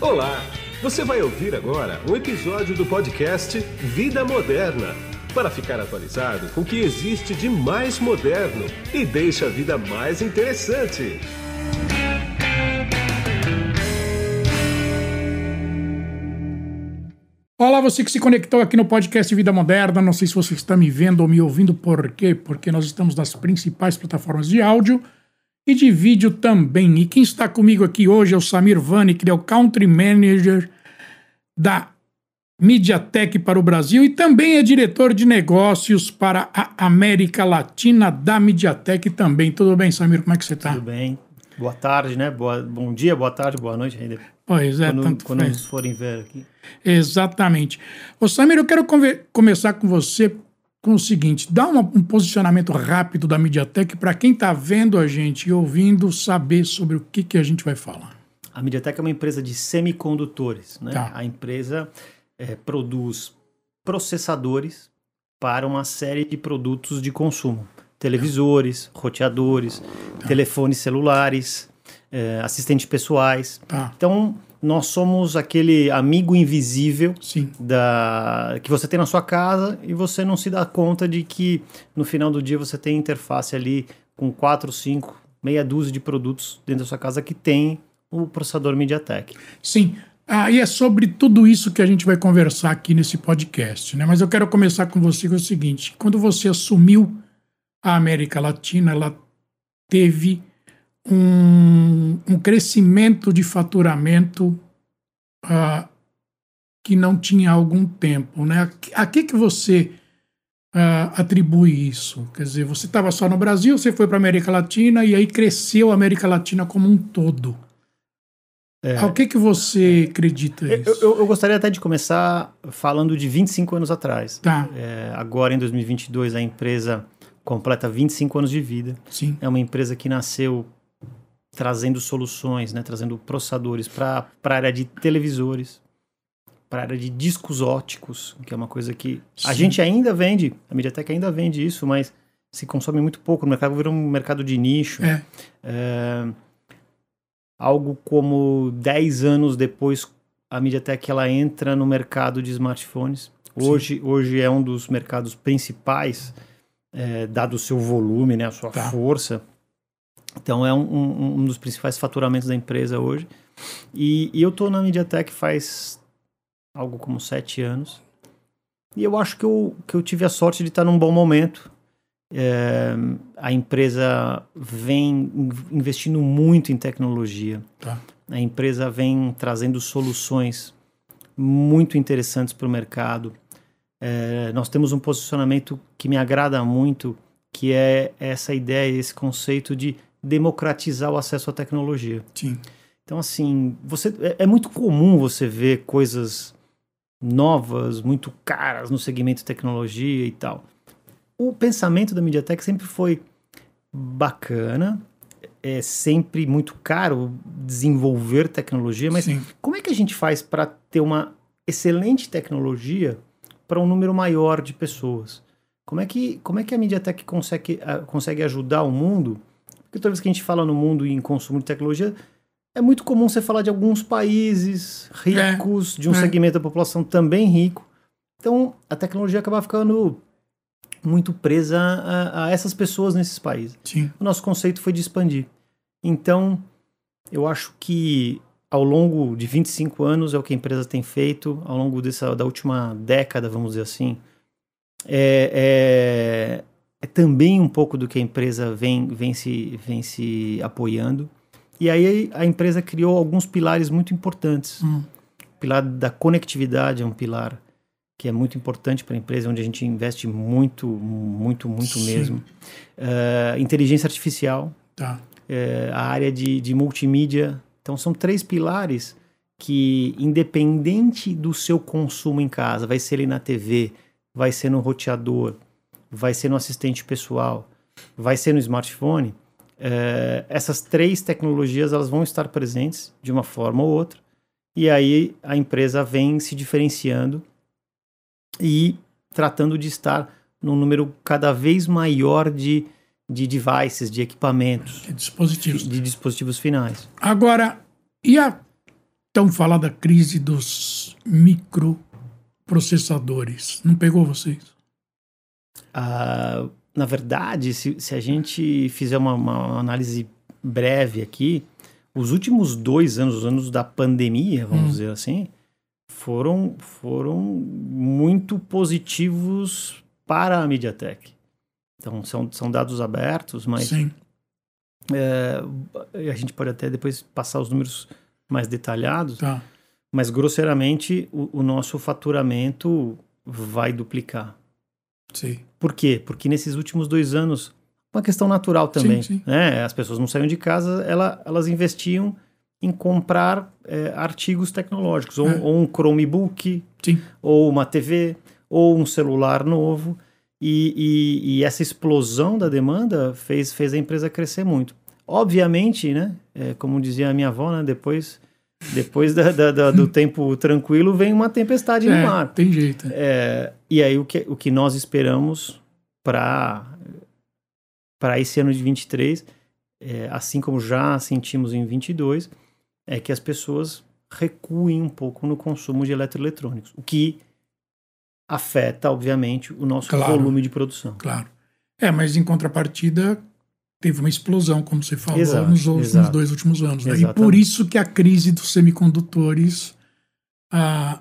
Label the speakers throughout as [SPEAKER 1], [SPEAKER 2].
[SPEAKER 1] Olá! Você vai ouvir agora um episódio do podcast Vida Moderna para ficar atualizado com o que existe de mais moderno e deixa a vida mais interessante.
[SPEAKER 2] Olá, você que se conectou aqui no podcast Vida Moderna. Não sei se você está me vendo ou me ouvindo, por quê? Porque nós estamos nas principais plataformas de áudio e de vídeo também. E quem está comigo aqui hoje é o Samir Vani, que é o Country Manager da Mediatek para o Brasil e também é diretor de negócios para a América Latina da Mediatek também. Tudo bem, Samir? Como é que você está?
[SPEAKER 3] Tudo bem. Boa tarde, né? Boa, bom dia, boa tarde, boa noite ainda.
[SPEAKER 2] Pois é,
[SPEAKER 3] quando,
[SPEAKER 2] tanto
[SPEAKER 3] quando
[SPEAKER 2] faz.
[SPEAKER 3] nos forem ver aqui.
[SPEAKER 2] Exatamente. Ô Samir, eu quero conver- começar com você com o seguinte: dá uma- um posicionamento rápido da Mediatek para quem está vendo a gente e ouvindo saber sobre o que, que a gente vai falar.
[SPEAKER 3] A MediaTek é uma empresa de semicondutores, né?
[SPEAKER 2] Tá.
[SPEAKER 3] A empresa eh, produz processadores para uma série de produtos de consumo. Televisores, roteadores,
[SPEAKER 2] Tá.
[SPEAKER 3] telefones celulares, eh, assistentes pessoais.
[SPEAKER 2] Tá,
[SPEAKER 3] Então, nós somos aquele amigo invisível
[SPEAKER 2] sim.
[SPEAKER 3] da que você tem na sua casa e você não se dá conta de que no final do dia você tem interface ali com quatro, cinco, meia dúzia de produtos dentro da sua casa que tem o processador MediaTek.
[SPEAKER 2] Sim. Ah, e é sobre tudo isso que a gente vai conversar aqui nesse podcast, né? Mas eu quero começar com você com o seguinte: quando você assumiu a América Latina, ela teve um, um crescimento de faturamento ah, que não tinha há algum tempo, né? A, que- que você ah, atribui isso? Quer dizer, você estava só no Brasil, você foi para a América Latina e aí cresceu a América Latina como um todo. Ao que que você acredita
[SPEAKER 3] Eu,
[SPEAKER 2] isso?
[SPEAKER 3] eu- eu gostaria até de começar falando de 25 anos atrás.
[SPEAKER 2] Tá,
[SPEAKER 3] É, agora, em 2022, a empresa completa 25 anos de vida.
[SPEAKER 2] sim,
[SPEAKER 3] É uma empresa que nasceu trazendo soluções, né, trazendo processadores para a área de televisores, para a área de discos óticos, que é uma coisa que a
[SPEAKER 2] Sim.
[SPEAKER 3] gente ainda vende, a MediaTek ainda vende isso, mas se consome muito pouco no mercado, virou um mercado de nicho.
[SPEAKER 2] é,
[SPEAKER 3] É, algo como 10 anos depois, a MediaTek ela entra no mercado de smartphones. Hoje, hoje é um dos mercados principais, é, dado o seu volume, né, a sua
[SPEAKER 2] Tá.
[SPEAKER 3] força. Então é um, um- um dos principais faturamentos da empresa hoje. E, e eu estou na MediaTek faz algo como sete anos. E eu acho que eu, que eu tive a sorte de estar num bom momento. É, a empresa vem in- investindo muito em tecnologia.
[SPEAKER 2] tá,
[SPEAKER 3] A empresa vem trazendo soluções muito interessantes para o mercado. É, nós temos um posicionamento que me agrada muito, que é essa ideia, esse conceito de democratizar o acesso à tecnologia.
[SPEAKER 2] sim,
[SPEAKER 3] Então, assim, você, é, é muito comum você ver coisas novas, muito caras no segmento tecnologia e tal. O pensamento da MediaTek sempre foi bacana, é sempre muito caro desenvolver tecnologia, mas
[SPEAKER 2] sim,
[SPEAKER 3] como é que a gente faz para ter uma excelente tecnologia para um número maior de pessoas? Como é que, como é que a MediaTek consegue, consegue ajudar o mundo? Porque toda vez que a gente fala no mundo e em consumo de tecnologia, é muito comum você falar de alguns países ricos, de um
[SPEAKER 2] é.
[SPEAKER 3] segmento da população também rico. Então, a tecnologia acaba ficando muito presa a, a essas pessoas nesses países
[SPEAKER 2] sim,
[SPEAKER 3] o nosso conceito foi de expandir. Então, eu acho que ao longo de 25 anos é o que a empresa tem feito, ao longo dessa, da última década, vamos dizer assim, é, é, também um pouco do que a empresa vem, vem, se, vem se apoiando. E aí a empresa criou alguns pilares muito importantes.
[SPEAKER 2] hum,
[SPEAKER 3] O pilar da conectividade é um pilar que é muito importante para a empresa, onde a gente investe muito, muito, muito
[SPEAKER 2] Sim.
[SPEAKER 3] mesmo. Eh, inteligência artificial,
[SPEAKER 2] tá,
[SPEAKER 3] eh, a área de, de multimídia. Então, são três pilares que, independente do seu consumo em casa, vai ser ele na TV, vai ser no roteador, vai ser no assistente pessoal, vai ser no smartphone, eh, essas três tecnologias elas vão estar presentes de uma forma ou outra. E aí a empresa vem se diferenciando e tratando de estar num número cada vez maior de, de devices, de equipamentos,
[SPEAKER 2] de dispositivos.
[SPEAKER 3] de dispositivos finais.
[SPEAKER 2] Agora, e a Então, falar da crise dos microprocessadores. Não pegou vocês?
[SPEAKER 3] Uh, na verdade, se, se a gente fizer uma, uma, análise breve aqui, os últimos dois anos, os anos da pandemia, vamos hum. dizer assim, foram, foram muito positivos para a MediaTek. Então, são, são dados abertos, mas é, a gente pode até depois passar os números mais detalhados.
[SPEAKER 2] Tá.
[SPEAKER 3] Mas, grosseiramente, o, o, nosso faturamento vai duplicar.
[SPEAKER 2] Sim.
[SPEAKER 3] Por quê? Porque nesses últimos dois anos, uma questão natural também.
[SPEAKER 2] Sim, sim.
[SPEAKER 3] Né? As pessoas não saíam de casa, ela, elas investiam em comprar é, artigos tecnológicos, ou,
[SPEAKER 2] É.
[SPEAKER 3] ou um Chromebook,
[SPEAKER 2] Sim.
[SPEAKER 3] ou uma TV, ou um celular novo. E, e- e essa explosão da demanda fez, fez a empresa crescer muito. Obviamente, né? é, como dizia a minha avó, né? Depois, depois da- da- da- do tempo tranquilo vem uma tempestade no
[SPEAKER 2] É,
[SPEAKER 3] mar.
[SPEAKER 2] tem jeito. é.
[SPEAKER 3] É, e aí o que, o que nós esperamos para para esse ano de 23, é, assim como já sentimos em 22, é que as pessoas recuem um pouco no consumo de eletroeletrônicos, o que afeta, obviamente, o nosso
[SPEAKER 2] Claro.
[SPEAKER 3] volume de produção.
[SPEAKER 2] Claro. É, mas em contrapartida, teve uma explosão, como você falou,
[SPEAKER 3] Exato,
[SPEAKER 2] nos, outros- nos
[SPEAKER 3] exato.
[SPEAKER 2] dois últimos anos. né? E por isso que a crise dos semicondutores ah,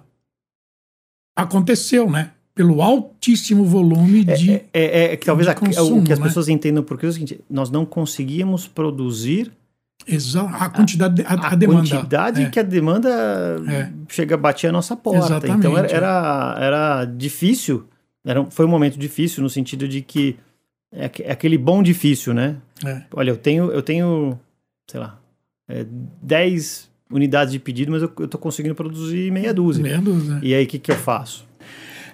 [SPEAKER 2] aconteceu, né? Pelo altíssimo volume de.
[SPEAKER 3] É, é- é que talvez a-
[SPEAKER 2] consumo,
[SPEAKER 3] o que as
[SPEAKER 2] né?
[SPEAKER 3] pessoas entendam porque é o seguinte, nós não conseguíamos produzir
[SPEAKER 2] exa- a quantidade, a,
[SPEAKER 3] a,
[SPEAKER 2] a demanda.
[SPEAKER 3] quantidade
[SPEAKER 2] é.
[SPEAKER 3] que a demanda
[SPEAKER 2] É.
[SPEAKER 3] chega a bater a nossa porta.
[SPEAKER 2] Exatamente,
[SPEAKER 3] então era,
[SPEAKER 2] é.
[SPEAKER 3] era, era difícil, era, foi um momento difícil no sentido de que é, é aquele bom difícil, né?
[SPEAKER 2] É.
[SPEAKER 3] Olha, eu tenho, eu tenho, sei lá, é, 10 unidades de pedido, mas eu, tô conseguindo produzir meia dúzia.
[SPEAKER 2] Meia dúzia, né?
[SPEAKER 3] E aí, o que, que eu faço?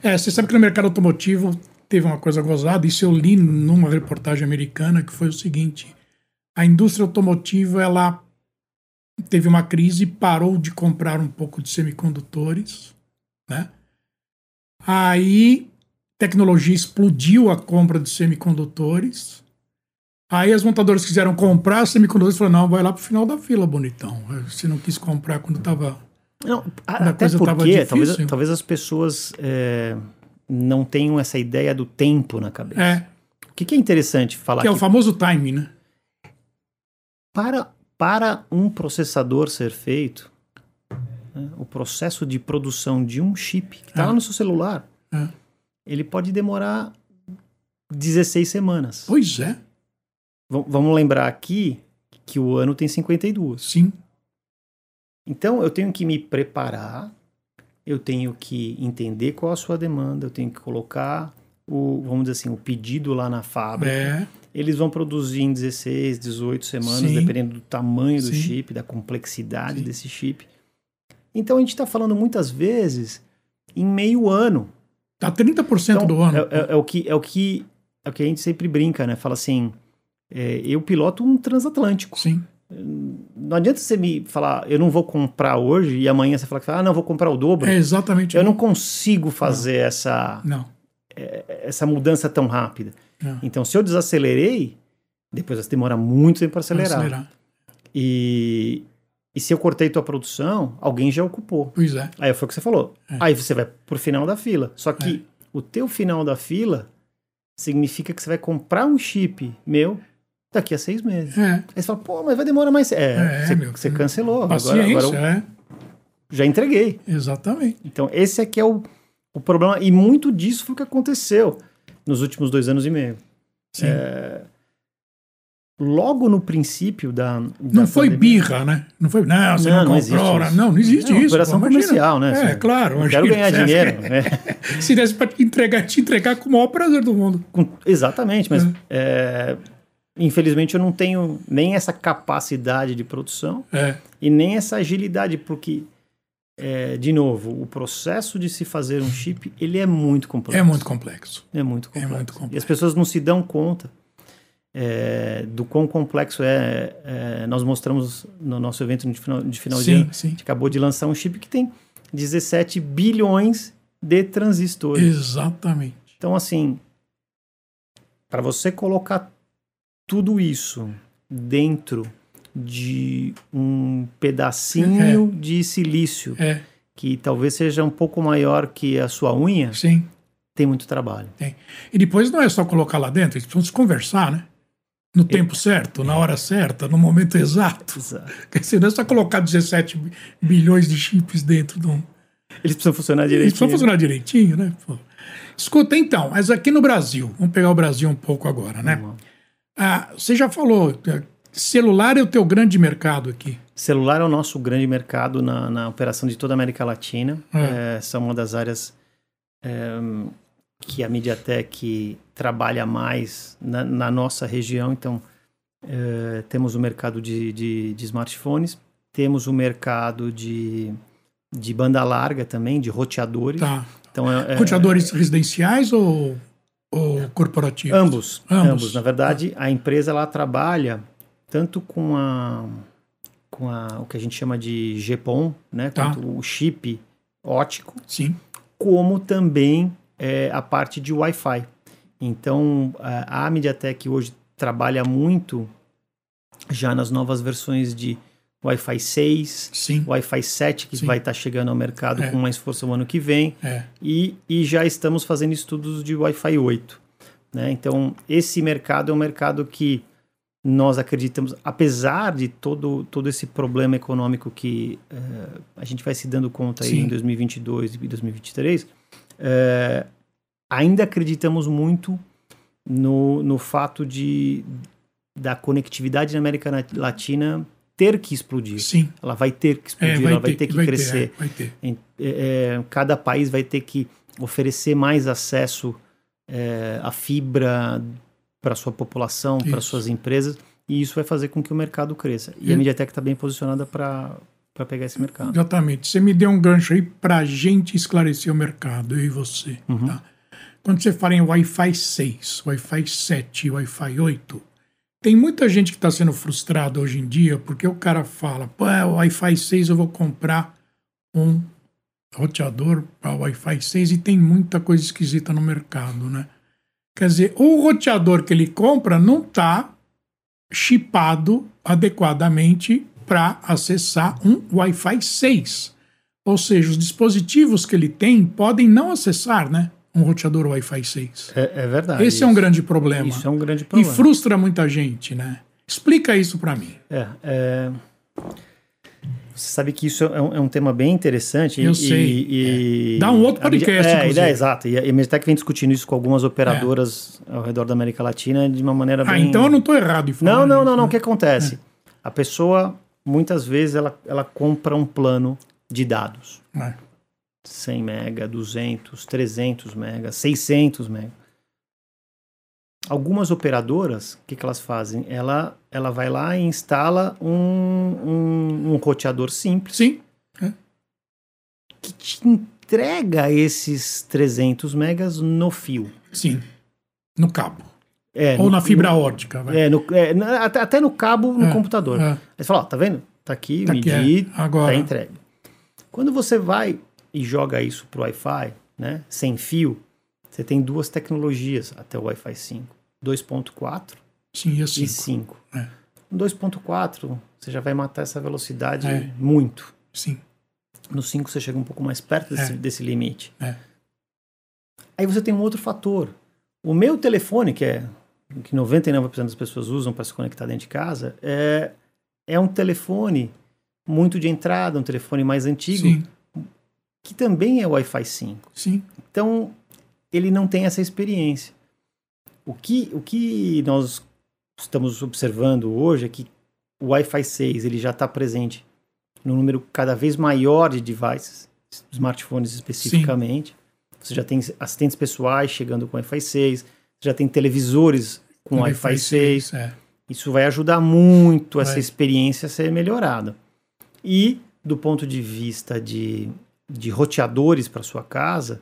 [SPEAKER 2] É, você sabe que no mercado automotivo teve uma coisa gozada, isso eu li numa reportagem americana, que foi o seguinte: a indústria automotiva ela teve uma crise, parou de comprar um pouco de semicondutores, né? Aí tecnologia explodiu a compra de semicondutores. Aí as montadoras quiseram comprar semicondutores e falaram: não, vai lá pro final da fila, bonitão. Você não quis comprar quando estava
[SPEAKER 3] Não, até porque talvez, talvez as pessoas é, não tenham essa ideia do tempo na cabeça.
[SPEAKER 2] É,
[SPEAKER 3] O que, que é interessante falar
[SPEAKER 2] que é o famoso timing, né?
[SPEAKER 3] Para, para um processador ser feito, né, o processo de produção de um chip que está
[SPEAKER 2] É.
[SPEAKER 3] lá no seu celular,
[SPEAKER 2] É.
[SPEAKER 3] ele pode demorar 16 semanas.
[SPEAKER 2] Pois é,
[SPEAKER 3] V- vamos lembrar aqui que o ano tem 52.
[SPEAKER 2] sim.
[SPEAKER 3] Então eu tenho que me preparar, eu tenho que entender qual a sua demanda, eu tenho que colocar o, vamos dizer assim, o pedido lá na fábrica.
[SPEAKER 2] É,
[SPEAKER 3] Eles vão produzir em 16, 18 semanas,
[SPEAKER 2] Sim.
[SPEAKER 3] dependendo do tamanho do
[SPEAKER 2] Sim.
[SPEAKER 3] chip, da complexidade
[SPEAKER 2] Sim.
[SPEAKER 3] desse chip. Então a gente está falando muitas vezes em meio ano.
[SPEAKER 2] Tá 30%
[SPEAKER 3] Então,
[SPEAKER 2] do ano.
[SPEAKER 3] É, é- é o que, é, o que, é o que a gente sempre brinca, né? Fala assim, é, eu piloto um transatlântico.
[SPEAKER 2] Sim,
[SPEAKER 3] Não adianta você me falar, eu não vou comprar hoje e amanhã você falar, que, ah, não, vou comprar o dobro.
[SPEAKER 2] é exatamente.
[SPEAKER 3] Eu não consigo fazer essa,
[SPEAKER 2] Não,
[SPEAKER 3] essa mudança tão rápida.
[SPEAKER 2] não.
[SPEAKER 3] Então, se eu desacelerei, depois vai demorar muito tempo para acelerar.
[SPEAKER 2] Acelerar.
[SPEAKER 3] E, e se eu cortei tua produção, alguém já ocupou.
[SPEAKER 2] Pois é.
[SPEAKER 3] Aí foi o que você falou.
[SPEAKER 2] É.
[SPEAKER 3] Aí você vai pro final da fila. Só que o teu final da fila significa que você vai comprar um chip meu daqui a seis meses.
[SPEAKER 2] É,
[SPEAKER 3] Aí você fala, pô, mas vai demorar mais. É,
[SPEAKER 2] É,
[SPEAKER 3] você,
[SPEAKER 2] meu,
[SPEAKER 3] você cancelou. Agora, agora eu
[SPEAKER 2] é.
[SPEAKER 3] já entreguei.
[SPEAKER 2] Exatamente.
[SPEAKER 3] Então, esse aqui é o, o problema. E muito disso foi o que aconteceu nos últimos dois anos e meio.
[SPEAKER 2] Sim.
[SPEAKER 3] Logo no princípio da. da
[SPEAKER 2] não foi
[SPEAKER 3] pandemia-
[SPEAKER 2] birra, né? Não foi, não, você
[SPEAKER 3] Não,
[SPEAKER 2] não,
[SPEAKER 3] não existe
[SPEAKER 2] comprou. né?
[SPEAKER 3] isso.
[SPEAKER 2] Não, não existe
[SPEAKER 3] É
[SPEAKER 2] isso.
[SPEAKER 3] operação
[SPEAKER 2] pô,
[SPEAKER 3] comercial, né?
[SPEAKER 2] É, claro.
[SPEAKER 3] Eu quero ganhar dinheiro. né?
[SPEAKER 2] Se desse pra te entregar, te entregar com o maior prazer do mundo.
[SPEAKER 3] Com- exatamente, mas é, infelizmente eu não tenho nem essa capacidade de produção
[SPEAKER 2] É,
[SPEAKER 3] e nem essa agilidade, porque, é, de novo, o processo de se fazer um chip, ele é muito complexo.
[SPEAKER 2] é muito complexo.
[SPEAKER 3] É muito
[SPEAKER 2] É
[SPEAKER 3] complexo.
[SPEAKER 2] muito complexo.
[SPEAKER 3] E as pessoas não se dão conta é, do quão complexo é, é, Nós mostramos no nosso evento de final de, final de
[SPEAKER 2] Sim,
[SPEAKER 3] ano, a
[SPEAKER 2] sim.
[SPEAKER 3] gente acabou de lançar um chip que tem 17 bilhões de transistores.
[SPEAKER 2] Exatamente.
[SPEAKER 3] Então, assim, para você colocar tudo isso dentro de um pedacinho de silício
[SPEAKER 2] É,
[SPEAKER 3] que talvez seja um pouco maior que a sua unha,
[SPEAKER 2] sim.
[SPEAKER 3] tem muito trabalho.
[SPEAKER 2] Tem. E depois não é só colocar lá dentro, eles precisam se conversar, né? No tempo certo, na hora certa, no momento exato. Quer dizer, não é só colocar 17 bilhões de chips dentro de um.
[SPEAKER 3] Eles precisam funcionar
[SPEAKER 2] Eles
[SPEAKER 3] direitinho.
[SPEAKER 2] precisam funcionar direitinho, né? Pô. Escuta, então, mas aqui no Brasil, vamos pegar o Brasil um pouco agora, né?
[SPEAKER 3] Lá.
[SPEAKER 2] Ah, você já falou, eh, celular é o teu grande mercado aqui.
[SPEAKER 3] Celular é o nosso grande mercado na, na operação de toda a América Latina.
[SPEAKER 2] É.
[SPEAKER 3] É, são uma das áreas é, que a MediaTek trabalha mais na, na nossa região. Então, é, temos o mercado de, de, de smartphones, temos o mercado de, de banda larga também, de roteadores.
[SPEAKER 2] Tá.
[SPEAKER 3] Então, é, é-
[SPEAKER 2] Roteadores residenciais ou, ou corporativos?
[SPEAKER 3] Ambos,
[SPEAKER 2] Ambos.
[SPEAKER 3] ambos. Na verdade, a empresa ela trabalha tanto com a com a, o que a gente chama de GPON, né,
[SPEAKER 2] Tá.
[SPEAKER 3] o chip ótico,
[SPEAKER 2] Sim.
[SPEAKER 3] como também é, a parte de Wi-Fi. Então, a, MediaTek hoje trabalha muito já nas novas versões de Wi-Fi 6,
[SPEAKER 2] Sim.
[SPEAKER 3] Wi-Fi 7, que
[SPEAKER 2] Sim.
[SPEAKER 3] vai estar chegando ao mercado
[SPEAKER 2] É.
[SPEAKER 3] com mais força o ano que vem
[SPEAKER 2] É.
[SPEAKER 3] e, e já estamos fazendo estudos de Wi-Fi 8. Né? Então, esse mercado é um mercado que nós acreditamos, apesar de todo, todo esse problema econômico que eh, a gente vai se dando conta aí em 2022 e 2023, eh, ainda acreditamos muito no, no fato de da conectividade na América Na- Latina ter que explodir.
[SPEAKER 2] Sim.
[SPEAKER 3] Ela vai ter que
[SPEAKER 2] É,
[SPEAKER 3] explodir, ela vai ter que
[SPEAKER 2] vai
[SPEAKER 3] crescer.
[SPEAKER 2] é, vai ter.
[SPEAKER 3] É, é, cada país vai ter que oferecer mais acesso é, à fibra para sua população, para suas empresas, e isso vai fazer com que o mercado cresça. E a MediaTek está bem posicionada para pegar esse mercado.
[SPEAKER 2] Exatamente. Você me deu um gancho aí para a gente esclarecer o mercado, eu e você.
[SPEAKER 3] Uhum.
[SPEAKER 2] Tá? Quando você fala em Wi-Fi 6, Wi-Fi 7, Wi-Fi 8, tem muita gente que está sendo frustrada hoje em dia porque o cara fala: pô, é, Wi-Fi 6 eu vou comprar um roteador para Wi-Fi 6 e tem muita coisa esquisita no mercado, né? Quer dizer, o roteador que ele compra não está chipado adequadamente para acessar um Wi-Fi 6. Ou seja, os dispositivos que ele tem podem não acessar, né? Um roteador Wi-Fi 6.
[SPEAKER 3] É, é verdade.
[SPEAKER 2] Esse é um
[SPEAKER 3] isso.
[SPEAKER 2] grande problema.
[SPEAKER 3] Isso é um grande
[SPEAKER 2] E
[SPEAKER 3] problema.
[SPEAKER 2] frustra muita gente, né? Explica isso para mim.
[SPEAKER 3] É, é, Você sabe que isso é um, é um tema bem interessante.
[SPEAKER 2] Eu
[SPEAKER 3] e,
[SPEAKER 2] sei,
[SPEAKER 3] e-
[SPEAKER 2] Dá um outro podcast,
[SPEAKER 3] É,
[SPEAKER 2] inclusive.
[SPEAKER 3] é, exato. E a Mediatek vem discutindo isso com algumas operadoras ao redor da América Latina de uma maneira
[SPEAKER 2] Ah,
[SPEAKER 3] bem...
[SPEAKER 2] então eu não estou errado em falar
[SPEAKER 3] Não, não,
[SPEAKER 2] isso,
[SPEAKER 3] não, não.
[SPEAKER 2] né?
[SPEAKER 3] O que acontece? A pessoa, muitas vezes, ela, ela compra um plano de dados.
[SPEAKER 2] É.
[SPEAKER 3] 100 mega, 200, 300 mega, 600 mega. Algumas operadoras, o que, que elas fazem? Ela, ela vai lá e instala um, um, um roteador simples
[SPEAKER 2] Sim,
[SPEAKER 3] que te entrega esses 300 megas no fio.
[SPEAKER 2] sim. No cabo.
[SPEAKER 3] É,
[SPEAKER 2] Ou
[SPEAKER 3] no-
[SPEAKER 2] na fibra ótica. vai.
[SPEAKER 3] É, no, é, até, até no cabo no
[SPEAKER 2] É,
[SPEAKER 3] computador.
[SPEAKER 2] é.
[SPEAKER 3] Aí você fala, ó, tá vendo? Tá aqui,
[SPEAKER 2] Tá aqui,
[SPEAKER 3] medi,
[SPEAKER 2] é. Agora.
[SPEAKER 3] tá entregue. Quando você vai e joga isso pro Wi-Fi, né, sem fio, você tem duas tecnologias até o Wi-Fi 5. 2.4
[SPEAKER 2] Sim, e
[SPEAKER 3] e
[SPEAKER 2] assim.
[SPEAKER 3] 5.
[SPEAKER 2] É.
[SPEAKER 3] No 2.4, você já vai matar essa velocidade
[SPEAKER 2] É.
[SPEAKER 3] muito.
[SPEAKER 2] Sim.
[SPEAKER 3] No 5 você chega um pouco mais perto desse,
[SPEAKER 2] É.
[SPEAKER 3] desse limite.
[SPEAKER 2] É.
[SPEAKER 3] Aí você tem um outro fator. O meu telefone, que é que 99% das pessoas usam para se conectar dentro de casa, é, é um telefone muito de entrada, um telefone mais antigo,
[SPEAKER 2] Sim,
[SPEAKER 3] que também é Wi-Fi 5.
[SPEAKER 2] sim.
[SPEAKER 3] Então, ele não tem essa experiência. O que, o que nós estamos observando hoje é que o Wi-Fi 6 ele já está presente num número cada vez maior de devices, smartphones especificamente. Você já tem assistentes pessoais chegando com Wi-Fi 6, você já tem televisores com Wi-Fi 6.
[SPEAKER 2] É.
[SPEAKER 3] Isso vai ajudar muito essa
[SPEAKER 2] Vai.
[SPEAKER 3] experiência a ser melhorada. E, do ponto de vista de, de roteadores para sua casa,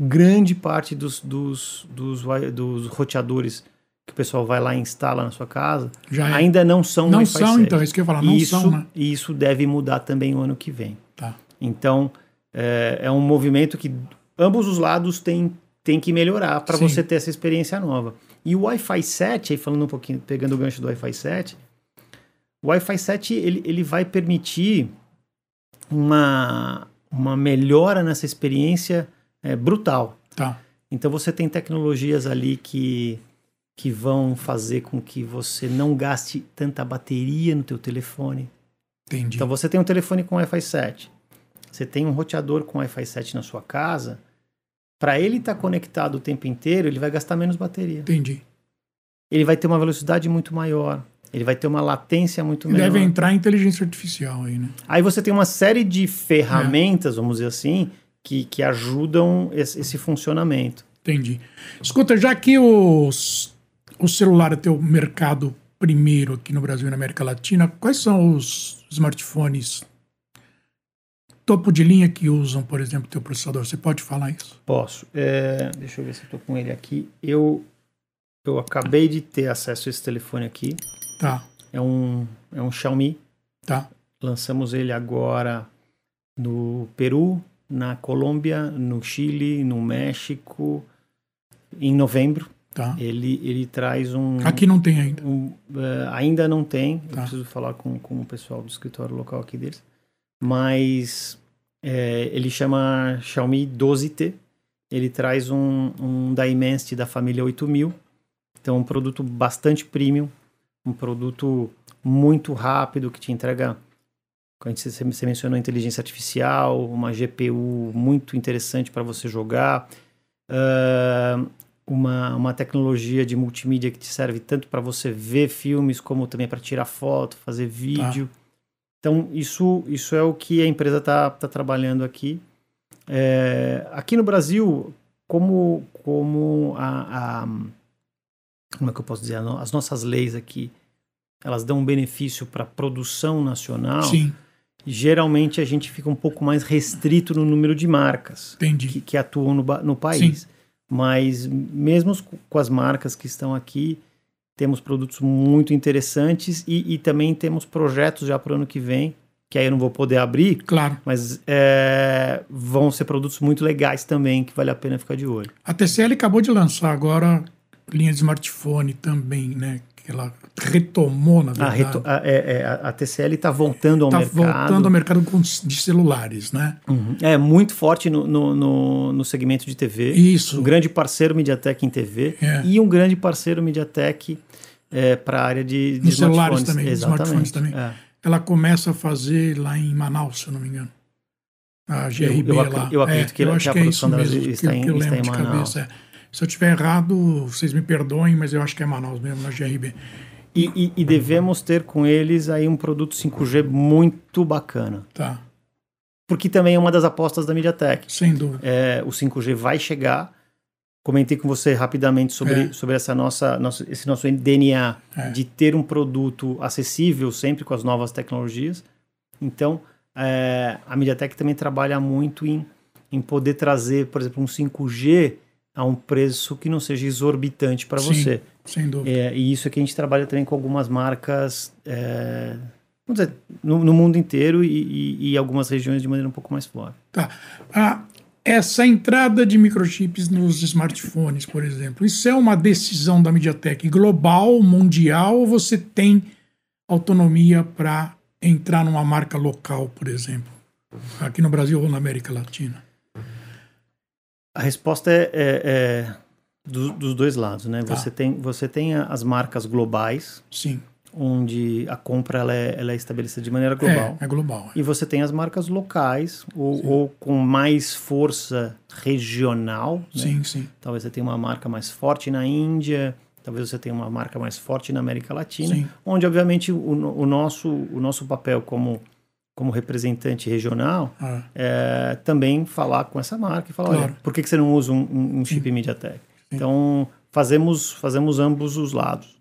[SPEAKER 3] grande parte dos, dos, dos, dos roteadores que o pessoal vai lá e instala na sua casa
[SPEAKER 2] Já é.
[SPEAKER 3] ainda não são
[SPEAKER 2] Não são,
[SPEAKER 3] 7.
[SPEAKER 2] então, é isso que eu ia falar, não
[SPEAKER 3] isso,
[SPEAKER 2] são, né?
[SPEAKER 3] e isso deve mudar também o ano que vem.
[SPEAKER 2] Tá.
[SPEAKER 3] Então, é, é um movimento que ambos os lados têm, têm que melhorar para você ter essa experiência nova. E o Wi-Fi 7, aí falando um pouquinho, pegando o gancho do Wi-Fi 7, O Wi-Fi 7 ele, ele vai permitir uma, uma melhora nessa experiência é, brutal.
[SPEAKER 2] Tá.
[SPEAKER 3] Então você tem tecnologias ali que, que vão fazer com que você não gaste tanta bateria no teu telefone.
[SPEAKER 2] Entendi.
[SPEAKER 3] Então você tem um telefone com Wi-Fi 7, você tem um roteador com Wi-Fi 7 na sua casa, para ele estar tá conectado o tempo inteiro, ele vai gastar menos bateria.
[SPEAKER 2] Entendi.
[SPEAKER 3] Ele vai ter uma velocidade muito maior, ele vai ter uma latência muito menor.
[SPEAKER 2] Deve entrar inteligência artificial aí, né?
[SPEAKER 3] Aí você tem uma série de ferramentas, é. vamos dizer assim, que, que ajudam esse, esse, funcionamento.
[SPEAKER 2] Entendi. Escuta, já que os, o celular é teu mercado primeiro aqui no Brasil e na América Latina, quais são os smartphones topo de linha que usam, por exemplo, teu processador? Você pode falar isso?
[SPEAKER 3] Posso. É, deixa eu ver se eu tô com ele aqui. Eu, eu acabei de ter acesso a esse telefone aqui.
[SPEAKER 2] Tá.
[SPEAKER 3] É um, é um Xiaomi.
[SPEAKER 2] Tá.
[SPEAKER 3] Lançamos ele agora no Peru, na Colômbia, no Chile, no México, em novembro.
[SPEAKER 2] Tá.
[SPEAKER 3] Ele, ele traz um.
[SPEAKER 2] Aqui não tem ainda.
[SPEAKER 3] Um, uh, ainda não tem.
[SPEAKER 2] Tá.
[SPEAKER 3] Eu preciso falar com, com o pessoal do escritório local aqui deles. Mas é, ele chama Xiaomi 12T. Ele traz um, um Dimensity da família 8000. Então, um produto bastante premium. Um produto muito rápido que te entrega você mencionou inteligência artificial, uma GPU muito interessante para você jogar, uh, uma, uma tecnologia de multimídia que te serve tanto para você ver filmes como também para tirar foto, fazer vídeo. Tá. Então, isso, isso é o que a empresa está tá trabalhando aqui. É, aqui no Brasil, como, como a, a, Como é que eu posso dizer? As nossas leis aqui, elas dão um benefício para a produção nacional.
[SPEAKER 2] Sim
[SPEAKER 3] geralmente a gente fica um pouco mais restrito no número de marcas que, que, atuam no, no país. Sim. Mas mesmo com as marcas que estão aqui, temos produtos muito interessantes e, e também temos projetos já para o ano que vem, que aí eu não vou poder abrir.
[SPEAKER 2] Claro.
[SPEAKER 3] Mas é, vão ser produtos muito legais também, que vale a pena ficar de olho.
[SPEAKER 2] A TCL acabou de lançar agora linha de smartphone também, né? Que ela retomou, na verdade.
[SPEAKER 3] A, reto a, é, é, a TCL está voltando ao
[SPEAKER 2] tá
[SPEAKER 3] mercado.
[SPEAKER 2] Está voltando ao mercado de celulares, né?
[SPEAKER 3] Uhum. É muito forte no, no, no, segmento de TV.
[SPEAKER 2] Isso.
[SPEAKER 3] Um grande parceiro MediaTek em TV é. e um grande parceiro MediaTek é, para a área de, de
[SPEAKER 2] celulares também, Exatamente. smartphones também. É. Ela começa a fazer lá em Manaus, se eu não me engano. A GRB
[SPEAKER 3] eu, eu,
[SPEAKER 2] lá.
[SPEAKER 3] Eu acredito que,
[SPEAKER 2] eu
[SPEAKER 3] acho
[SPEAKER 2] que,
[SPEAKER 3] a
[SPEAKER 2] é isso
[SPEAKER 3] mesmo, está,
[SPEAKER 2] que,
[SPEAKER 3] em,
[SPEAKER 2] que
[SPEAKER 3] está
[SPEAKER 2] em
[SPEAKER 3] Manaus.
[SPEAKER 2] Cabeça, é. Se eu estiver errado, vocês me perdoem, mas eu acho que é Manaus mesmo, na GRB.
[SPEAKER 3] E, e, e, devemos ter com eles aí um produto 5G muito bacana.
[SPEAKER 2] Tá.
[SPEAKER 3] Porque também é uma das apostas da MediaTek.
[SPEAKER 2] Sem dúvida.
[SPEAKER 3] É, o 5G vai chegar. Comentei com você rapidamente sobre, é. sobre essa nossa, nosso, esse nosso DNA é. de ter um produto acessível sempre com as novas tecnologias. Então, é, a MediaTek também trabalha muito em, em poder trazer, por exemplo, um 5G a um preço que não seja exorbitante para você.
[SPEAKER 2] Sem dúvida.
[SPEAKER 3] É, e isso é que a gente trabalha também com algumas marcas, é, vamos dizer, no, no mundo inteiro e, e, e, algumas regiões de maneira um pouco mais forte.
[SPEAKER 2] Tá. Ah, essa entrada de microchips nos smartphones, por exemplo, isso é uma decisão da MediaTek global, mundial, ou você tem autonomia para entrar numa marca local, por exemplo, aqui no Brasil ou na América Latina?
[SPEAKER 3] A resposta é, é, é do, dos dois lados, né? Tá. Você, tem, você tem as marcas globais.
[SPEAKER 2] Sim.
[SPEAKER 3] Onde a compra ela é, ela é estabelecida de maneira global.
[SPEAKER 2] É, é global.
[SPEAKER 3] É. E você tem as marcas locais, ou, ou com mais força regional. Né?
[SPEAKER 2] Sim, sim.
[SPEAKER 3] Talvez você tenha uma marca mais forte na Índia, talvez você tenha uma marca mais forte na América Latina, sim. onde, obviamente, o, o, nosso, o nosso papel como como representante regional,
[SPEAKER 2] ah.
[SPEAKER 3] é, também falar com essa marca e falar, claro. olha, por que, que você não usa um, um chip. MediaTek? Então, fazemos, fazemos ambos os lados.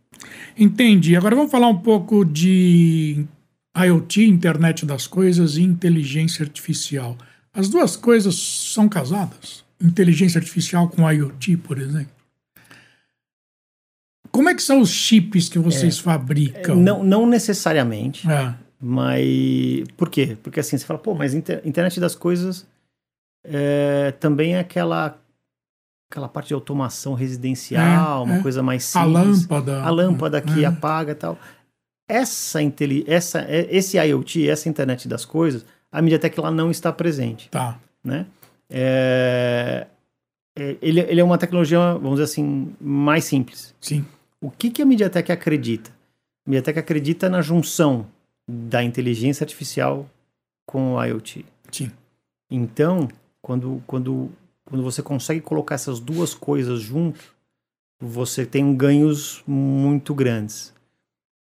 [SPEAKER 2] Entendi. Agora vamos falar um pouco de IoT, internet das coisas e inteligência artificial. As duas coisas são casadas? Inteligência artificial com IoT, por exemplo? Como é que são os chips que vocês é, fabricam?
[SPEAKER 3] Não, não necessariamente.
[SPEAKER 2] É.
[SPEAKER 3] Mas por quê? Porque assim, você fala, pô, mas inter internet das coisas é, também é aquela aquela parte de automação residencial, é, uma é. coisa mais simples.
[SPEAKER 2] A lâmpada.
[SPEAKER 3] A lâmpada que é. apaga e tal. essa, essa, é, esse IoT, essa internet das coisas, a MediaTek lá não está presente.
[SPEAKER 2] Tá.
[SPEAKER 3] Né? É, ele, ele é uma tecnologia, vamos dizer assim, mais simples.
[SPEAKER 2] Sim.
[SPEAKER 3] O que, que a MediaTek acredita? A MediaTek acredita na junção da inteligência artificial com o IoT.
[SPEAKER 2] Sim.
[SPEAKER 3] Então, quando, quando, quando você consegue colocar essas duas coisas junto, você tem ganhos muito grandes.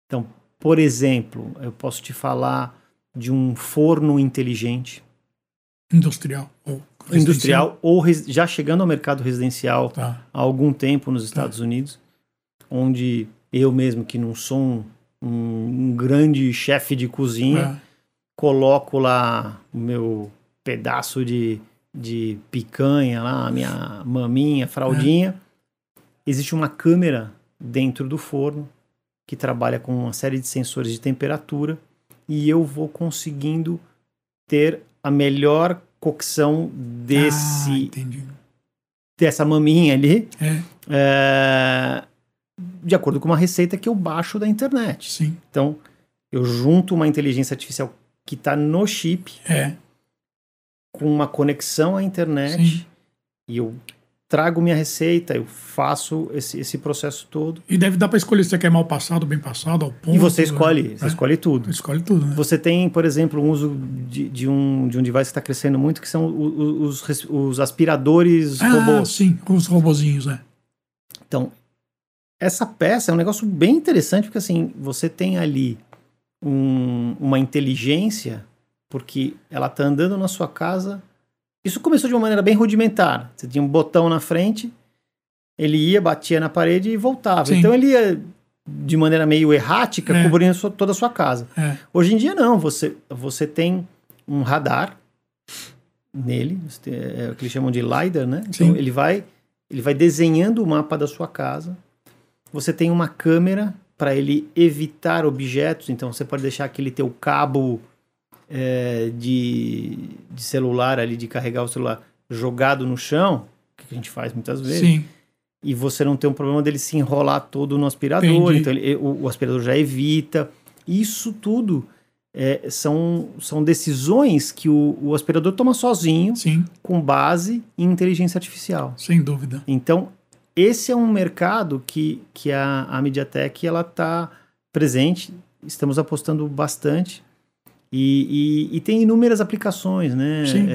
[SPEAKER 3] Então, por exemplo, eu posso te falar de um forno inteligente.
[SPEAKER 2] Industrial.
[SPEAKER 3] Ou industrial ou já chegando ao mercado residencial
[SPEAKER 2] tá.
[SPEAKER 3] há algum tempo nos Estados tá. Unidos, onde eu mesmo, que não sou um, um, um grande chefe de cozinha, é. coloco lá o meu pedaço de, de picanha lá, a minha maminha, fraldinha. É. Existe uma câmera dentro do forno que trabalha com uma série de sensores de temperatura e eu vou conseguindo ter a melhor cocção desse
[SPEAKER 2] ah,
[SPEAKER 3] dessa maminha ali
[SPEAKER 2] é.
[SPEAKER 3] É, de acordo com uma receita que eu baixo da internet.
[SPEAKER 2] Sim.
[SPEAKER 3] Então eu junto uma inteligência artificial que está no chip
[SPEAKER 2] é.
[SPEAKER 3] com uma conexão à internet
[SPEAKER 2] Sim.
[SPEAKER 3] e eu trago minha receita, eu faço esse, esse processo todo.
[SPEAKER 2] E deve dar para escolher se você quer mal passado, bem passado, ao ponto.
[SPEAKER 3] E você escolhe, né? você escolhe tudo.
[SPEAKER 2] Escolhe tudo, né?
[SPEAKER 3] Você tem, por exemplo, um uso de, de um, de um device que está crescendo muito, que são os, os, os aspiradores
[SPEAKER 2] ah,
[SPEAKER 3] robôs.
[SPEAKER 2] sim, os robozinhos, né?
[SPEAKER 3] Então, essa peça é um negócio bem interessante, porque assim, você tem ali um, uma inteligência, porque ela está andando na sua casa isso começou de uma maneira bem rudimentar. Você tinha um botão na frente, ele ia, batia na parede e voltava.
[SPEAKER 2] Sim.
[SPEAKER 3] Então ele ia de maneira meio errática,
[SPEAKER 2] é.
[SPEAKER 3] cobrindo sua, toda a sua casa.
[SPEAKER 2] É.
[SPEAKER 3] Hoje em dia não, você, você tem um radar nele, é o que eles chamam de LiDAR, né?
[SPEAKER 2] Sim.
[SPEAKER 3] Então ele vai, ele vai desenhando o mapa da sua casa. Você tem uma câmera para ele evitar objetos, então você pode deixar aquele teu cabo é, de, de celular ali, de carregar o celular jogado no chão, que a gente faz muitas vezes.
[SPEAKER 2] Sim.
[SPEAKER 3] E você não tem um problema dele se enrolar todo no aspirador,
[SPEAKER 2] Entendi.
[SPEAKER 3] então ele, o, o, aspirador já evita. Isso tudo é, são, são decisões que o, o aspirador toma sozinho,
[SPEAKER 2] Sim.
[SPEAKER 3] com base em inteligência artificial.
[SPEAKER 2] Sem dúvida.
[SPEAKER 3] Então, esse é um mercado que, que a, a MediaTek está presente, estamos apostando bastante. E, e, e, tem inúmeras aplicações, né?
[SPEAKER 2] Sim.
[SPEAKER 3] É,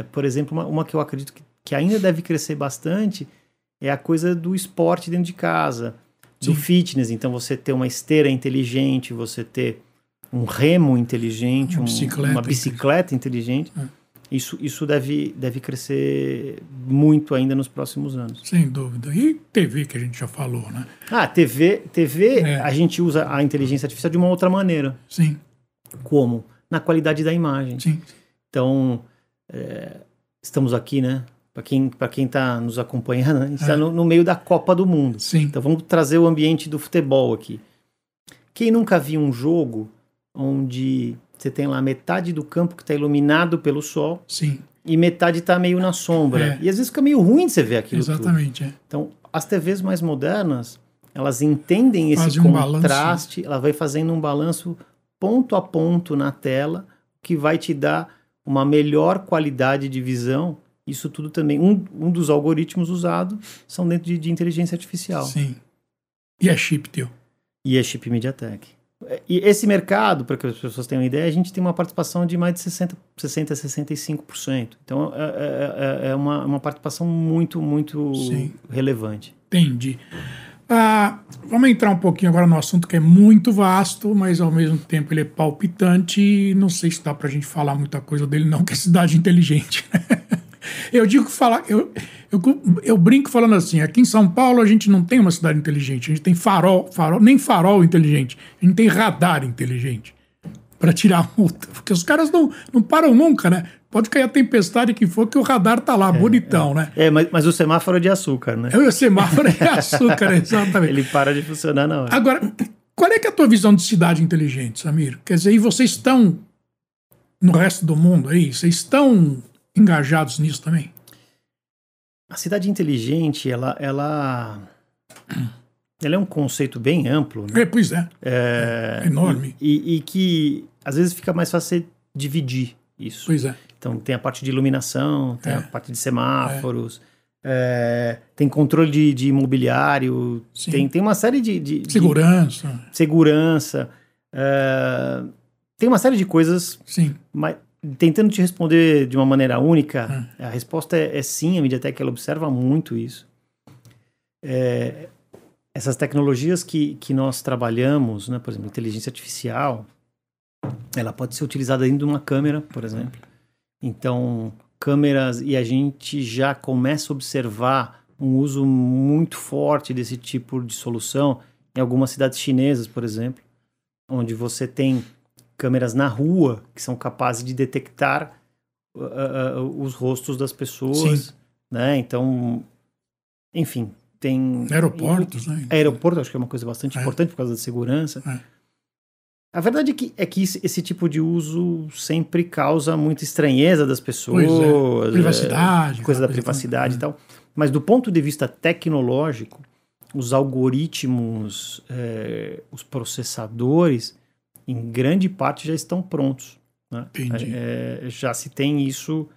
[SPEAKER 3] é, por exemplo, uma, uma, que eu acredito que, que, ainda deve crescer bastante é a coisa do esporte dentro de casa, Sim. do fitness. Então, você ter uma esteira inteligente, você ter um remo inteligente,
[SPEAKER 2] uma
[SPEAKER 3] um,
[SPEAKER 2] bicicleta,
[SPEAKER 3] uma bicicleta inteligente.
[SPEAKER 2] É.
[SPEAKER 3] Isso, isso deve, deve crescer muito ainda nos próximos anos.
[SPEAKER 2] Sem dúvida. E TV, que a gente já falou, né?
[SPEAKER 3] Ah, TV, TV
[SPEAKER 2] É.
[SPEAKER 3] a gente usa a inteligência artificial de uma outra maneira.
[SPEAKER 2] Sim,
[SPEAKER 3] Como? Na qualidade da imagem.
[SPEAKER 2] sim.
[SPEAKER 3] Então, é, estamos aqui, né? Para quem para quem está nos acompanhando, a gente está
[SPEAKER 2] É.
[SPEAKER 3] no, no meio da Copa do Mundo.
[SPEAKER 2] Sim.
[SPEAKER 3] Então vamos trazer o ambiente do futebol aqui. Quem nunca viu um jogo onde você tem lá metade do campo que está iluminado pelo sol
[SPEAKER 2] Sim,
[SPEAKER 3] e metade está meio na sombra.
[SPEAKER 2] É.
[SPEAKER 3] E às vezes fica meio ruim de você ver aquilo tudo.
[SPEAKER 2] exatamente. É.
[SPEAKER 3] Então, as TVs mais modernas, elas entendem esse
[SPEAKER 2] Fazem um balanço.
[SPEAKER 3] contraste, ela vai fazendo um balanço ponto a ponto na tela, que vai te dar uma melhor qualidade de visão. Isso tudo também, um, um dos algoritmos usados são dentro de, de inteligência artificial.
[SPEAKER 2] Sim. E é chip teu.
[SPEAKER 3] E é chip MediaTek. E esse mercado, para que as pessoas tenham uma ideia, a gente tem uma participação de mais de 60%, 60 a 65%. Então, é, é, é uma, uma participação muito, muito
[SPEAKER 2] Sim.
[SPEAKER 3] relevante.
[SPEAKER 2] Entendi. Ah, vamos entrar um pouquinho agora no assunto que é muito vasto, mas ao mesmo tempo ele é palpitante e não sei se dá pra gente falar muita coisa dele não, que é cidade inteligente. Eu digo que falar, eu, eu, eu brinco falando assim, aqui em São Paulo a gente não tem uma cidade inteligente, a gente tem farol, farol nem farol inteligente, a gente tem radar inteligente para tirar a multa, porque os caras não, não param nunca, né? Pode cair a tempestade que for, que o radar tá lá, bonitão, né?
[SPEAKER 3] É, mas, mas o semáforo é de açúcar, né?
[SPEAKER 2] É o semáforo é açúcar, exatamente.
[SPEAKER 3] Ele para de funcionar na hora.
[SPEAKER 2] Agora, qual é que é a tua visão de cidade inteligente, Samir? Quer dizer, e vocês estão no resto do mundo aí? Vocês estão engajados nisso também?
[SPEAKER 3] A cidade inteligente, ela, ela, Ele é um conceito bem amplo, né?
[SPEAKER 2] É, pois é.
[SPEAKER 3] É,
[SPEAKER 2] enorme.
[SPEAKER 3] E, e que às vezes fica mais fácil você dividir isso.
[SPEAKER 2] Pois é.
[SPEAKER 3] Então tem a parte de iluminação, tem
[SPEAKER 2] É.
[SPEAKER 3] a parte de semáforos, é, tem controle de, de imobiliário,
[SPEAKER 2] Sim.
[SPEAKER 3] tem, tem uma série de, de- de
[SPEAKER 2] Segurança.
[SPEAKER 3] segurança, é, tem uma série de coisas,
[SPEAKER 2] Sim.
[SPEAKER 3] mas tentando te responder de uma maneira única, a resposta é, é sim, a MediaTek ela observa muito isso. É, essas tecnologias que, que nós trabalhamos, né, por exemplo, inteligência artificial, ela pode ser utilizada dentro de uma câmera, por exemplo. Então, câmeras, e a gente já começa a observar um uso muito forte desse tipo de solução em algumas cidades chinesas, por exemplo, onde você tem câmeras na rua que são capazes de detectar uh, uh, uh, os rostos das pessoas,
[SPEAKER 2] Sim.
[SPEAKER 3] né? Então, enfim, tem
[SPEAKER 2] Aeroportos, né?
[SPEAKER 3] Aeroporto, acho que é uma coisa bastante
[SPEAKER 2] É.
[SPEAKER 3] importante por causa da segurança.
[SPEAKER 2] É.
[SPEAKER 3] A verdade é que, é que esse, esse tipo de uso sempre causa muita estranheza das pessoas.
[SPEAKER 2] Pois é. Privacidade.
[SPEAKER 3] é, coisa da privacidade e
[SPEAKER 2] toda.
[SPEAKER 3] tal. Mas do ponto de vista tecnológico, os algoritmos, é, os processadores, em grande parte já estão prontos. né?
[SPEAKER 2] Entendi.
[SPEAKER 3] É, já se tem isso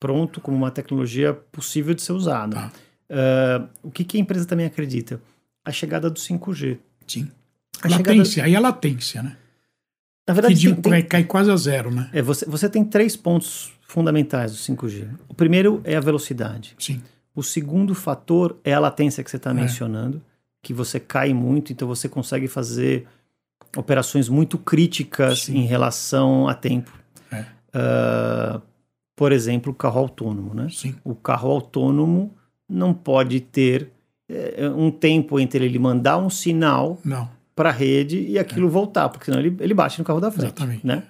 [SPEAKER 3] pronto como uma tecnologia possível de ser usada.
[SPEAKER 2] Tá.
[SPEAKER 3] Ah, o que, que a empresa também acredita? A chegada do 5G.
[SPEAKER 2] Sim.
[SPEAKER 3] A chegada,
[SPEAKER 2] Latência, aí a latência, né?
[SPEAKER 3] na
[SPEAKER 2] Que
[SPEAKER 3] verdade,
[SPEAKER 2] de-
[SPEAKER 3] tem- tem-
[SPEAKER 2] cair quase a zero, né?
[SPEAKER 3] é, você, você tem três pontos fundamentais do 5G. O primeiro é a velocidade.
[SPEAKER 2] Sim.
[SPEAKER 3] O segundo fator é a latência que você está
[SPEAKER 2] É.
[SPEAKER 3] mencionando, que você cai muito, então você consegue fazer operações muito críticas
[SPEAKER 2] Sim.
[SPEAKER 3] em relação a tempo.
[SPEAKER 2] É.
[SPEAKER 3] Ah, por exemplo, o carro autônomo, né?
[SPEAKER 2] Sim.
[SPEAKER 3] O carro autônomo não pode ter eh, um tempo entre ele mandar um sinal para a rede e aquilo voltar, porque senão ele, ele bate no carro da frente.
[SPEAKER 2] É. Exatamente.
[SPEAKER 3] Né?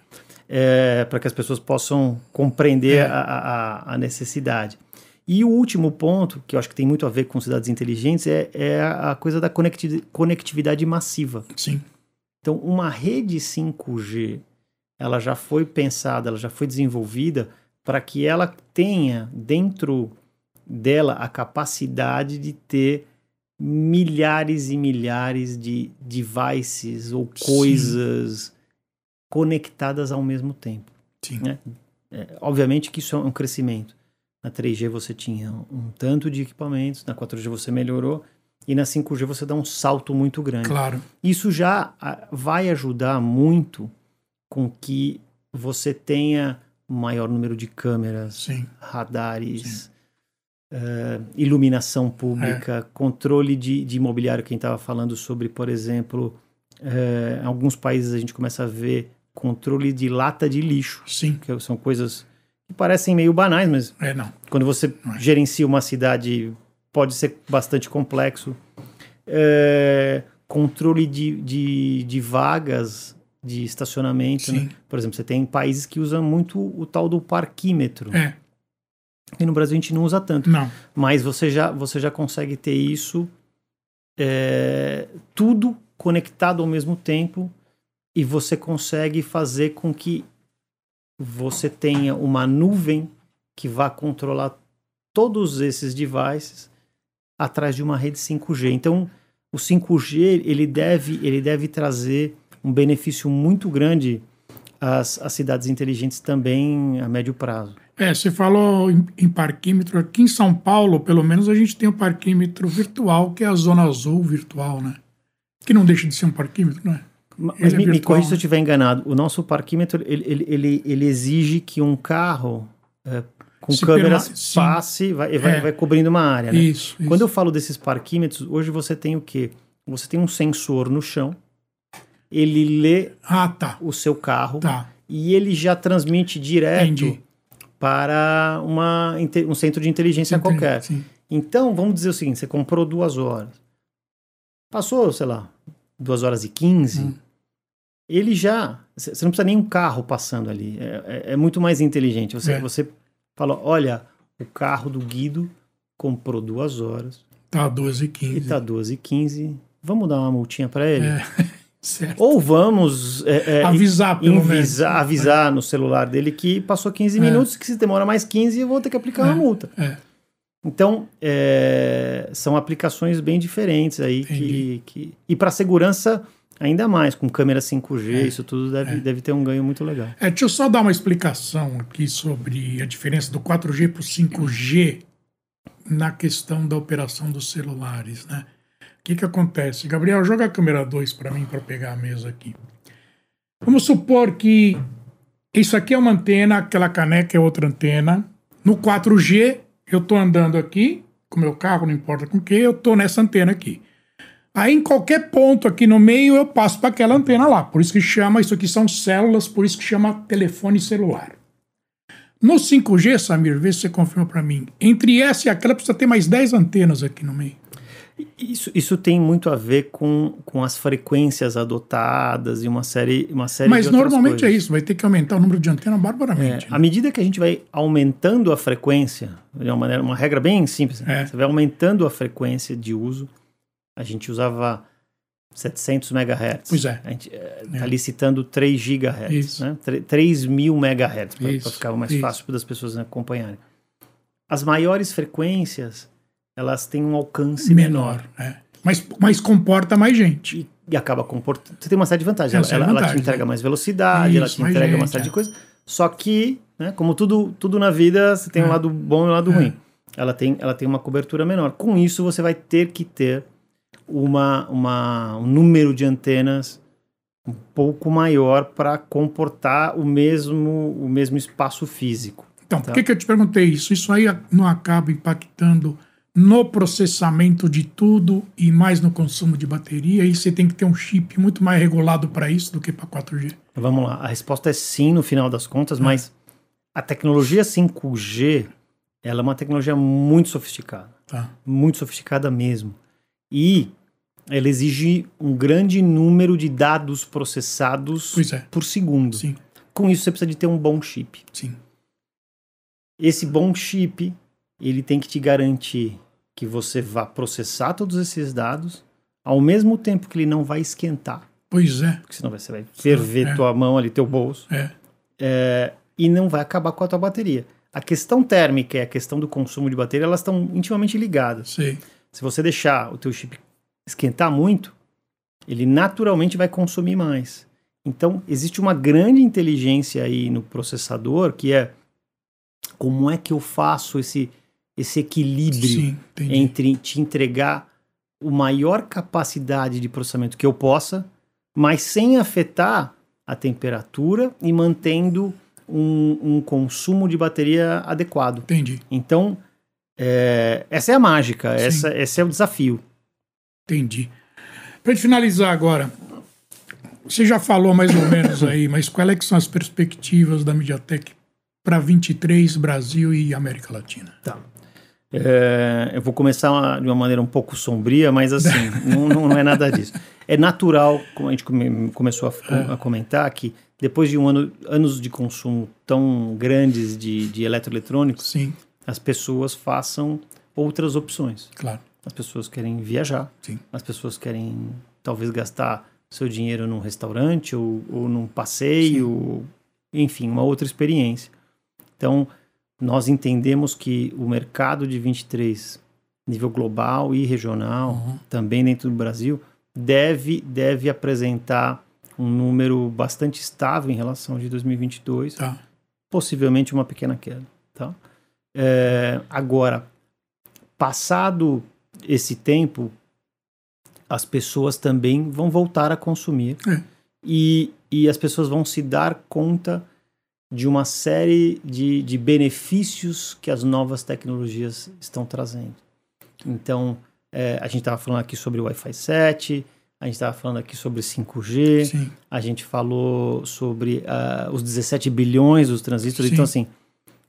[SPEAKER 3] para que as pessoas possam compreender
[SPEAKER 2] É.
[SPEAKER 3] a, a- a necessidade. E o último ponto, que eu acho que tem muito a ver com cidades inteligentes, é, é a coisa da conecti- conectividade massiva.
[SPEAKER 2] Sim.
[SPEAKER 3] Então, uma rede 5G, ela já foi pensada, ela já foi desenvolvida para que ela tenha dentro dela a capacidade de ter milhares e milhares de devices ou
[SPEAKER 2] Sim.
[SPEAKER 3] coisas conectadas ao mesmo tempo.
[SPEAKER 2] Sim.
[SPEAKER 3] né? É, obviamente que isso é um crescimento. Na 3G você tinha um tanto de equipamentos, na 4G você melhorou e na 5G você dá um salto muito grande.
[SPEAKER 2] Claro.
[SPEAKER 3] Isso já ah, vai ajudar muito com que você tenha maior número de câmeras,
[SPEAKER 2] Sim.
[SPEAKER 3] radares, eh, iluminação pública,
[SPEAKER 2] É.
[SPEAKER 3] controle de, de imobiliário. Quem estava falando sobre, por exemplo, eh, em alguns países a gente começa a ver controle de lata de lixo,
[SPEAKER 2] Sim.
[SPEAKER 3] que são coisas que parecem meio banais, mas
[SPEAKER 2] É, não.
[SPEAKER 3] quando você
[SPEAKER 2] é.
[SPEAKER 3] gerencia uma cidade, pode ser bastante complexo. É, controle de, de, de vagas de estacionamento. né? Por exemplo, você tem países que usam muito o tal do parquímetro.
[SPEAKER 2] É,
[SPEAKER 3] E no Brasil a gente não usa tanto.
[SPEAKER 2] não.
[SPEAKER 3] Mas você já, você já consegue ter isso é, tudo conectado ao mesmo tempo e você consegue fazer com que você tenha uma nuvem que vá controlar todos esses devices atrás de uma rede 5G. Então, o 5G ele deve, ele deve trazer um benefício muito grande às, às cidades inteligentes também a médio prazo.
[SPEAKER 2] É, você falou em, em parquímetro. Aqui em São Paulo, pelo menos, a gente tem o parquímetro virtual, que é a Zona Azul virtual, né? Que não deixa de ser um parquímetro, não é?
[SPEAKER 3] Mas
[SPEAKER 2] Ele é
[SPEAKER 3] me, me corrija se eu
[SPEAKER 2] né?
[SPEAKER 3] estiver enganado. O nosso parquímetro, ele, ele, ele, ele exige que um carro é, com
[SPEAKER 2] Se
[SPEAKER 3] câmeras
[SPEAKER 2] perma-
[SPEAKER 3] vai, vai,
[SPEAKER 2] É.
[SPEAKER 3] vai cobrindo uma área. Né?
[SPEAKER 2] Isso, isso.
[SPEAKER 3] Quando eu falo desses parquímetros, hoje você tem o quê? Você tem um sensor no chão, ele lê
[SPEAKER 2] Ah, tá.
[SPEAKER 3] o seu carro
[SPEAKER 2] Tá.
[SPEAKER 3] e ele já transmite direto
[SPEAKER 2] Entendi.
[SPEAKER 3] para uma, um centro de inteligência
[SPEAKER 2] Entendi,
[SPEAKER 3] qualquer.
[SPEAKER 2] Sim.
[SPEAKER 3] Então, vamos dizer o seguinte: você comprou duas horas. Passou, sei lá, duas horas e quinze.
[SPEAKER 2] Hum.
[SPEAKER 3] Ele já. Você não precisa nem um carro passando ali. É, é- é muito mais inteligente. Você,
[SPEAKER 2] É.
[SPEAKER 3] você fala: olha, o carro do Guido comprou duas horas
[SPEAKER 2] Tá 12 e
[SPEAKER 3] e
[SPEAKER 2] 15.
[SPEAKER 3] tá duas e quinze. Vamos dar uma multinha para ele?
[SPEAKER 2] É, certo.
[SPEAKER 3] Ou vamos é, é,
[SPEAKER 2] Avisar, pelo menos.
[SPEAKER 3] invisar- avisar no celular dele que passou 15
[SPEAKER 2] É.
[SPEAKER 3] minutos, que se demora mais 15, eu vou ter que aplicar
[SPEAKER 2] É.
[SPEAKER 3] uma multa.
[SPEAKER 2] É.
[SPEAKER 3] Então, é, são aplicações bem diferentes aí que, que, e para segurança ainda mais, com câmera 5G, é, isso tudo deve, é. deve ter um ganho muito legal.
[SPEAKER 2] É, deixa eu só dar uma explicação aqui sobre a diferença do 4G para o 5G na questão da operação dos celulares, né? O que, que acontece? Gabriel, joga a câmera 2 para mim para pegar a mesa aqui. Vamos supor que isso aqui é uma antena, aquela caneca é outra antena. No 4G, eu estou andando aqui com meu carro, não importa com que, eu estou nessa antena aqui. Aí em qualquer ponto aqui no meio eu passo para aquela antena lá. Por isso que chama, isso aqui são células, por isso que chama telefone celular. No 5G, Samir, vê se você confirma para mim. Entre essa e aquela precisa ter mais 10 antenas aqui no meio.
[SPEAKER 3] Isso, isso tem muito a ver com, com as frequências adotadas e uma série, uma série
[SPEAKER 2] Mas
[SPEAKER 3] de
[SPEAKER 2] normalmente
[SPEAKER 3] coisas.
[SPEAKER 2] é isso, vai ter que aumentar o número de antenas barbaramente.
[SPEAKER 3] É, né? À medida que a gente vai aumentando a frequência, de uma, maneira, uma regra bem simples, é. você vai aumentando a frequência de uso. A gente usava 700 MHz.
[SPEAKER 2] Pois é.
[SPEAKER 3] A gente está é. licitando 3 GHz, isso. né? 3 mil MHz, para ficar mais isso. fácil para as pessoas acompanharem. As maiores frequências elas têm um alcance menor. menor.
[SPEAKER 2] É. Mas, mas comporta mais gente.
[SPEAKER 3] E, e acaba comportando. Você tem uma série de vantagens. Ela, ela, ela, te entrega né? mais velocidade, Isso, ela te entrega gente, uma série é. de coisas. Só que, né, como tudo, tudo na vida, você tem é. um lado bom e um lado é. ruim. Ela tem, ela tem uma cobertura menor. Com isso, você vai ter que ter uma, uma, um número de antenas um pouco maior para comportar o mesmo, o mesmo espaço físico.
[SPEAKER 2] Então, tá? por que, que eu te perguntei isso? Isso aí não acaba impactando no processamento de tudo e mais no consumo de bateria, e você tem que ter um chip muito mais regulado para isso do que para 4G.
[SPEAKER 3] Vamos lá, a resposta é sim no final das contas, é. mas a tecnologia 5G ela é uma tecnologia muito sofisticada.
[SPEAKER 2] Tá.
[SPEAKER 3] Muito sofisticada mesmo. E ela exige um grande número de dados processados
[SPEAKER 2] é.
[SPEAKER 3] por segundo.
[SPEAKER 2] Sim.
[SPEAKER 3] Com isso, você precisa de ter um bom chip.
[SPEAKER 2] Sim.
[SPEAKER 3] Esse bom chip, ele tem que te garantir que você vá processar todos esses dados ao mesmo tempo que ele não vai esquentar.
[SPEAKER 2] Pois é.
[SPEAKER 3] Porque senão você vai ferver é. tua mão ali, teu bolso.
[SPEAKER 2] É.
[SPEAKER 3] é. E não vai acabar com a tua bateria. A questão térmica e a questão do consumo de bateria, elas estão intimamente ligadas.
[SPEAKER 2] Sim.
[SPEAKER 3] Se você deixar o teu chip esquentar muito, ele naturalmente vai consumir mais. Então, existe uma grande inteligência aí no processador, que é como é que eu faço esse esse equilíbrio
[SPEAKER 2] Sim,
[SPEAKER 3] entre te entregar o maior capacidade de processamento que eu possa, mas sem afetar a temperatura e mantendo um, um consumo de bateria adequado.
[SPEAKER 2] Entendi.
[SPEAKER 3] Então, é, essa é a mágica, essa, esse é o desafio.
[SPEAKER 2] Entendi. Para finalizar agora, você já falou mais ou menos aí, mas quais é são as perspectivas da MediaTek para 23 Brasil e América Latina?
[SPEAKER 3] Tá. É, eu vou começar de uma maneira um pouco sombria, mas assim, não, não, é nada disso. É natural, como a gente come, começou a, é. a, comentar, que depois de um ano, anos de consumo tão grandes de, de eletroeletrônicos,
[SPEAKER 2] Sim.
[SPEAKER 3] as pessoas façam outras opções.
[SPEAKER 2] Claro.
[SPEAKER 3] As pessoas querem viajar,
[SPEAKER 2] Sim.
[SPEAKER 3] as pessoas querem talvez gastar seu dinheiro num restaurante ou, ou num passeio, ou, enfim, uma outra experiência. Então, nós entendemos que o mercado de 23, nível global e regional, uhum. também dentro do Brasil, deve, deve apresentar um número bastante estável em relação de 2022,
[SPEAKER 2] tá.
[SPEAKER 3] possivelmente uma pequena queda. Tá? É, agora, passado esse tempo, as pessoas também vão voltar a consumir
[SPEAKER 2] é.
[SPEAKER 3] e, e as pessoas vão se dar conta de uma série de, de benefícios que as novas tecnologias estão trazendo. Então, é, a gente estava falando aqui sobre o Wi-Fi 7, a gente estava falando aqui sobre 5G,
[SPEAKER 2] Sim.
[SPEAKER 3] a gente falou sobre uh, os 17 bilhões dos transistores.
[SPEAKER 2] Sim.
[SPEAKER 3] Então, assim,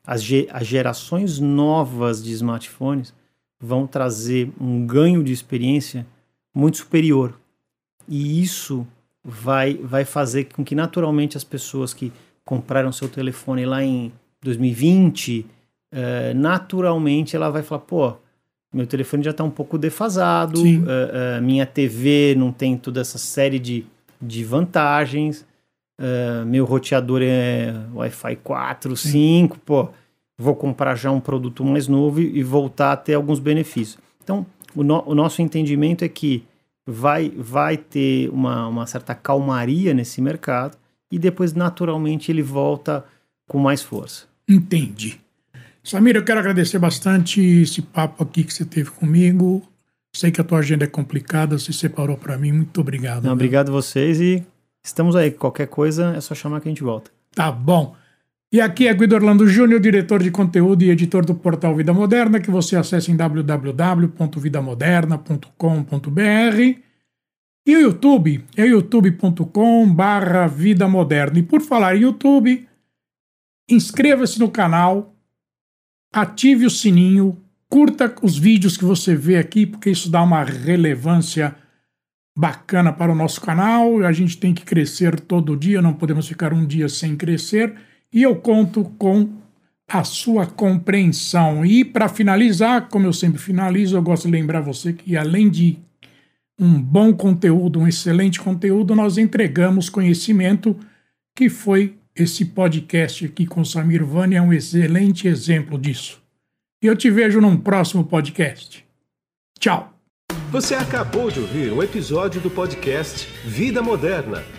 [SPEAKER 3] as, ge as gerações novas de smartphones vão trazer um ganho de experiência muito superior. E isso vai, vai fazer com que, naturalmente, as pessoas que compraram seu telefone lá em 2020, é, naturalmente ela vai falar, pô, meu telefone já está um pouco defasado, é, é, minha TV não tem toda essa série de, de vantagens, meu roteador é Wi-Fi 4, Sim. 5, pô, vou comprar já um produto mais novo e voltar a ter alguns benefícios. Então, o, no, o nosso entendimento é que vai, vai ter uma, uma certa calmaria nesse mercado e depois, naturalmente, ele volta com mais força.
[SPEAKER 2] Entendi. Samir, eu quero agradecer bastante esse papo aqui que você teve comigo. Sei que a tua agenda é complicada, você separou para mim. Muito obrigado.
[SPEAKER 3] Não, obrigado vocês e estamos aí. Qualquer coisa é só chamar que a gente volta.
[SPEAKER 2] Tá bom. E aqui é Guido Orlando Júnior, diretor de conteúdo e editor do portal Vida Moderna, que você acessa em www.vidamoderna.com.br. E o YouTube é youtube.com/barra Vida Moderna. E por falar em YouTube, inscreva-se no canal, ative o sininho, curta os vídeos que você vê aqui, porque isso dá uma relevância bacana para o nosso canal. A gente tem que crescer todo dia, não podemos ficar um dia sem crescer. E eu conto com a sua compreensão. E para finalizar, como eu sempre finalizo, eu gosto de lembrar você que além de um bom conteúdo, um excelente conteúdo, nós entregamos conhecimento que foi esse podcast aqui com Samir Vani é um excelente exemplo disso. E eu te vejo num próximo podcast. Tchau.
[SPEAKER 1] Você acabou de ouvir um episódio do podcast Vida Moderna.